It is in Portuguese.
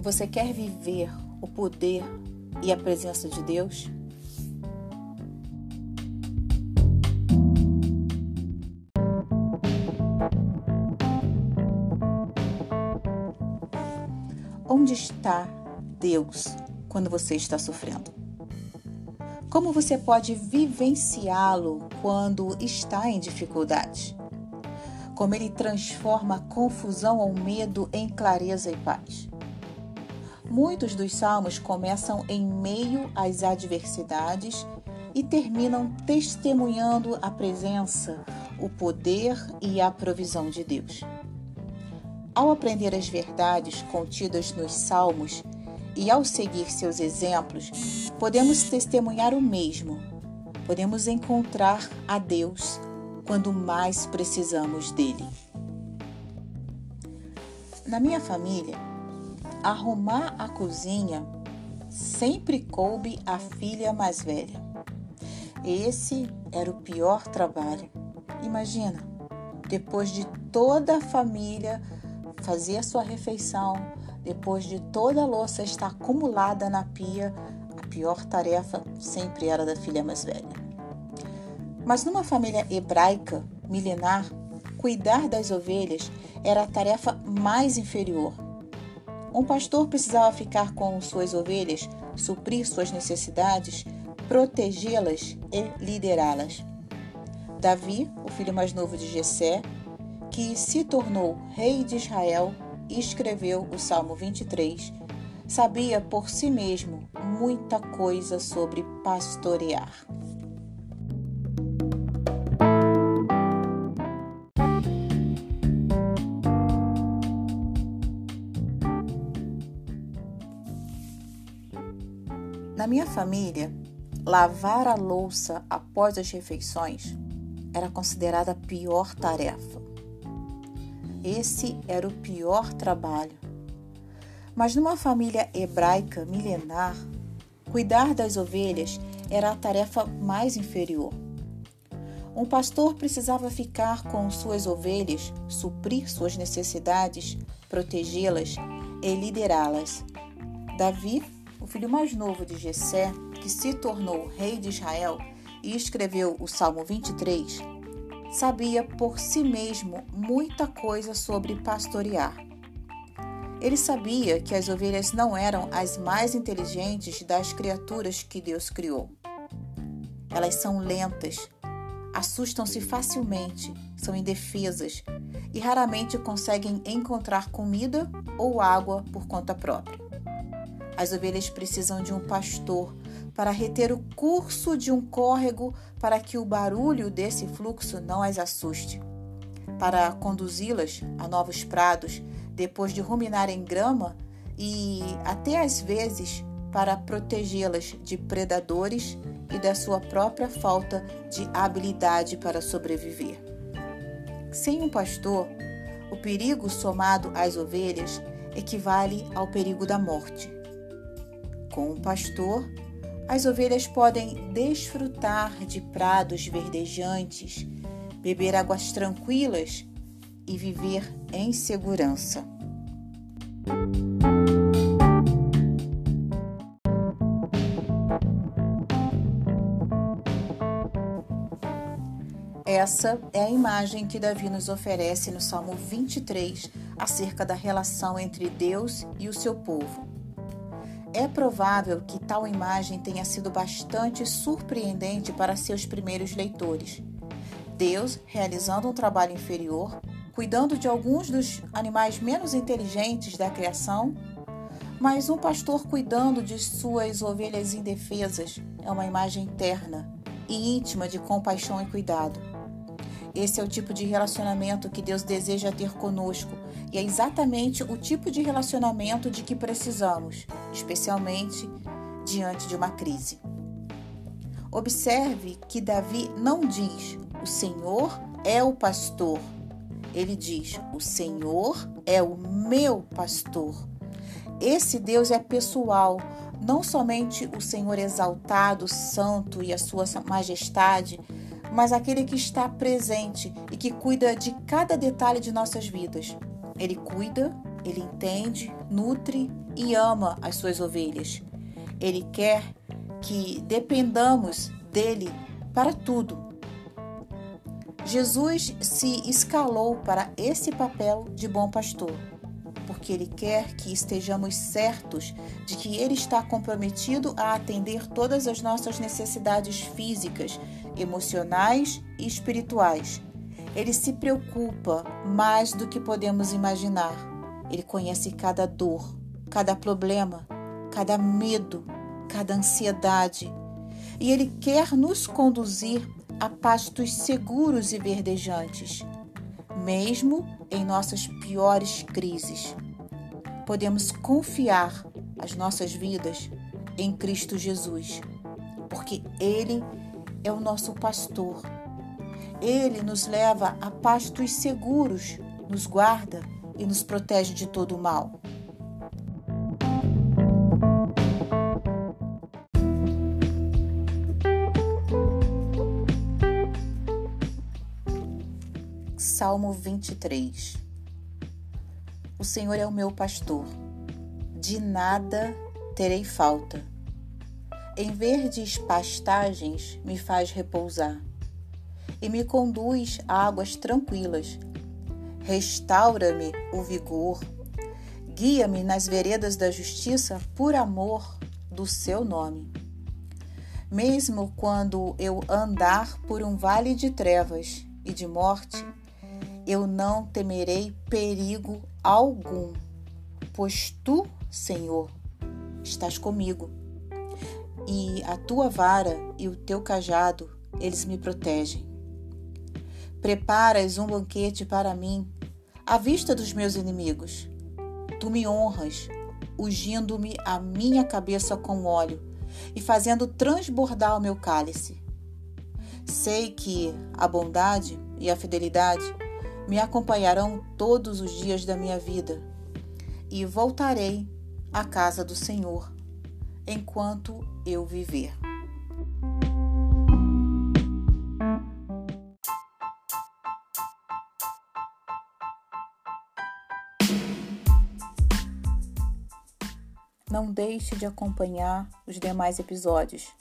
Você quer viver o poder e a presença de Deus? Onde está Deus quando você está sofrendo? Como você pode vivenciá-lo quando está em dificuldade? Como ele transforma confusão ou medo em clareza e paz? Muitos dos salmos começam em meio às adversidades e terminam testemunhando a presença, o poder e a provisão de Deus. Ao aprender as verdades contidas nos salmos e ao seguir seus exemplos, podemos testemunhar o mesmo. Podemos encontrar a Deus quando mais precisamos dele. Na minha família, arrumar a cozinha sempre coube à filha mais velha. Esse era o pior trabalho. Imagina, depois de toda a família fazer sua refeição, depois de toda a louça estar acumulada na pia, a pior tarefa sempre era da filha mais velha. Mas numa família hebraica milenar, cuidar das ovelhas era a tarefa mais inferior um pastor precisava ficar com suas ovelhas, suprir suas necessidades, protegê-las e liderá-las. Davi, o filho mais novo de Jessé, que se tornou rei de Israel escreveu o Salmo 23, sabia por si mesmo muita coisa sobre pastorear. Minha família, lavar a louça após as refeições era considerada a pior tarefa. Esse era o pior trabalho. Mas numa família hebraica milenar, cuidar das ovelhas era a tarefa mais inferior. Um pastor precisava ficar com suas ovelhas, suprir suas necessidades, protegê-las e liderá-las. Davi filho mais novo de Jessé, que se tornou rei de Israel e escreveu o Salmo 23, sabia por si mesmo muita coisa sobre pastorear. Ele sabia que as ovelhas não eram as mais inteligentes das criaturas que Deus criou. Elas são lentas, assustam-se facilmente, são indefesas e raramente conseguem encontrar comida ou água por conta própria. As ovelhas precisam de um pastor para reter o curso de um córrego para que o barulho desse fluxo não as assuste. Para conduzi-las a novos prados, depois de ruminar em grama, e até às vezes para protegê-las de predadores e da sua própria falta de habilidade para sobreviver. Sem um pastor, o perigo somado às ovelhas equivale ao perigo da morte. Com o pastor, as ovelhas podem desfrutar de prados verdejantes, beber águas tranquilas e viver em segurança. Essa é a imagem que Davi nos oferece no Salmo 23 acerca da relação entre Deus e o seu povo. É provável que tal imagem tenha sido bastante surpreendente para seus primeiros leitores. Deus realizando um trabalho inferior, cuidando de alguns dos animais menos inteligentes da criação, mas um pastor cuidando de suas ovelhas indefesas é uma imagem terna e íntima de compaixão e cuidado. Esse é o tipo de relacionamento que Deus deseja ter conosco e é exatamente o tipo de relacionamento de que precisamos, especialmente diante de uma crise. Observe que Davi não diz: O Senhor é o pastor. Ele diz: O Senhor é o meu pastor. Esse Deus é pessoal, não somente o Senhor exaltado, santo e a sua majestade, mas aquele que está presente e que cuida de cada detalhe de nossas vidas. Ele cuida Ele entende, nutre e ama as suas ovelhas. Ele quer que dependamos dele para tudo. Jesus se escalou para esse papel de bom pastor, porque ele quer que estejamos certos de que ele está comprometido a atender todas as nossas necessidades físicas, emocionais e espirituais. Ele se preocupa mais do que podemos imaginar. Ele conhece cada dor, cada problema, cada medo, cada ansiedade. E ele quer nos conduzir a pastos seguros e verdejantes, mesmo em nossas piores crises. Podemos confiar as nossas vidas em Cristo Jesus, porque Ele é o nosso pastor. Ele nos leva a pastos seguros, nos guarda e nos protege de todo o mal. Salmo 23 O Senhor é o meu pastor, de nada terei falta. Em verdes pastagens me faz repousar e me conduz a águas tranquilas. Restaura-me o vigor, guia-me nas veredas da justiça por amor do seu nome. Mesmo quando eu andar por um vale de trevas e de morte, eu não temerei perigo algum, pois tu, Senhor, estás comigo. E a tua vara e o teu cajado, eles me protegem. Preparas um banquete para mim, à vista dos meus inimigos. Tu me honras, ungindo-me a minha cabeça com óleo e fazendo transbordar o meu cálice. Sei que a bondade e a fidelidade me acompanharão todos os dias da minha vida, e voltarei à casa do Senhor enquanto eu viver. Não deixe de acompanhar os demais episódios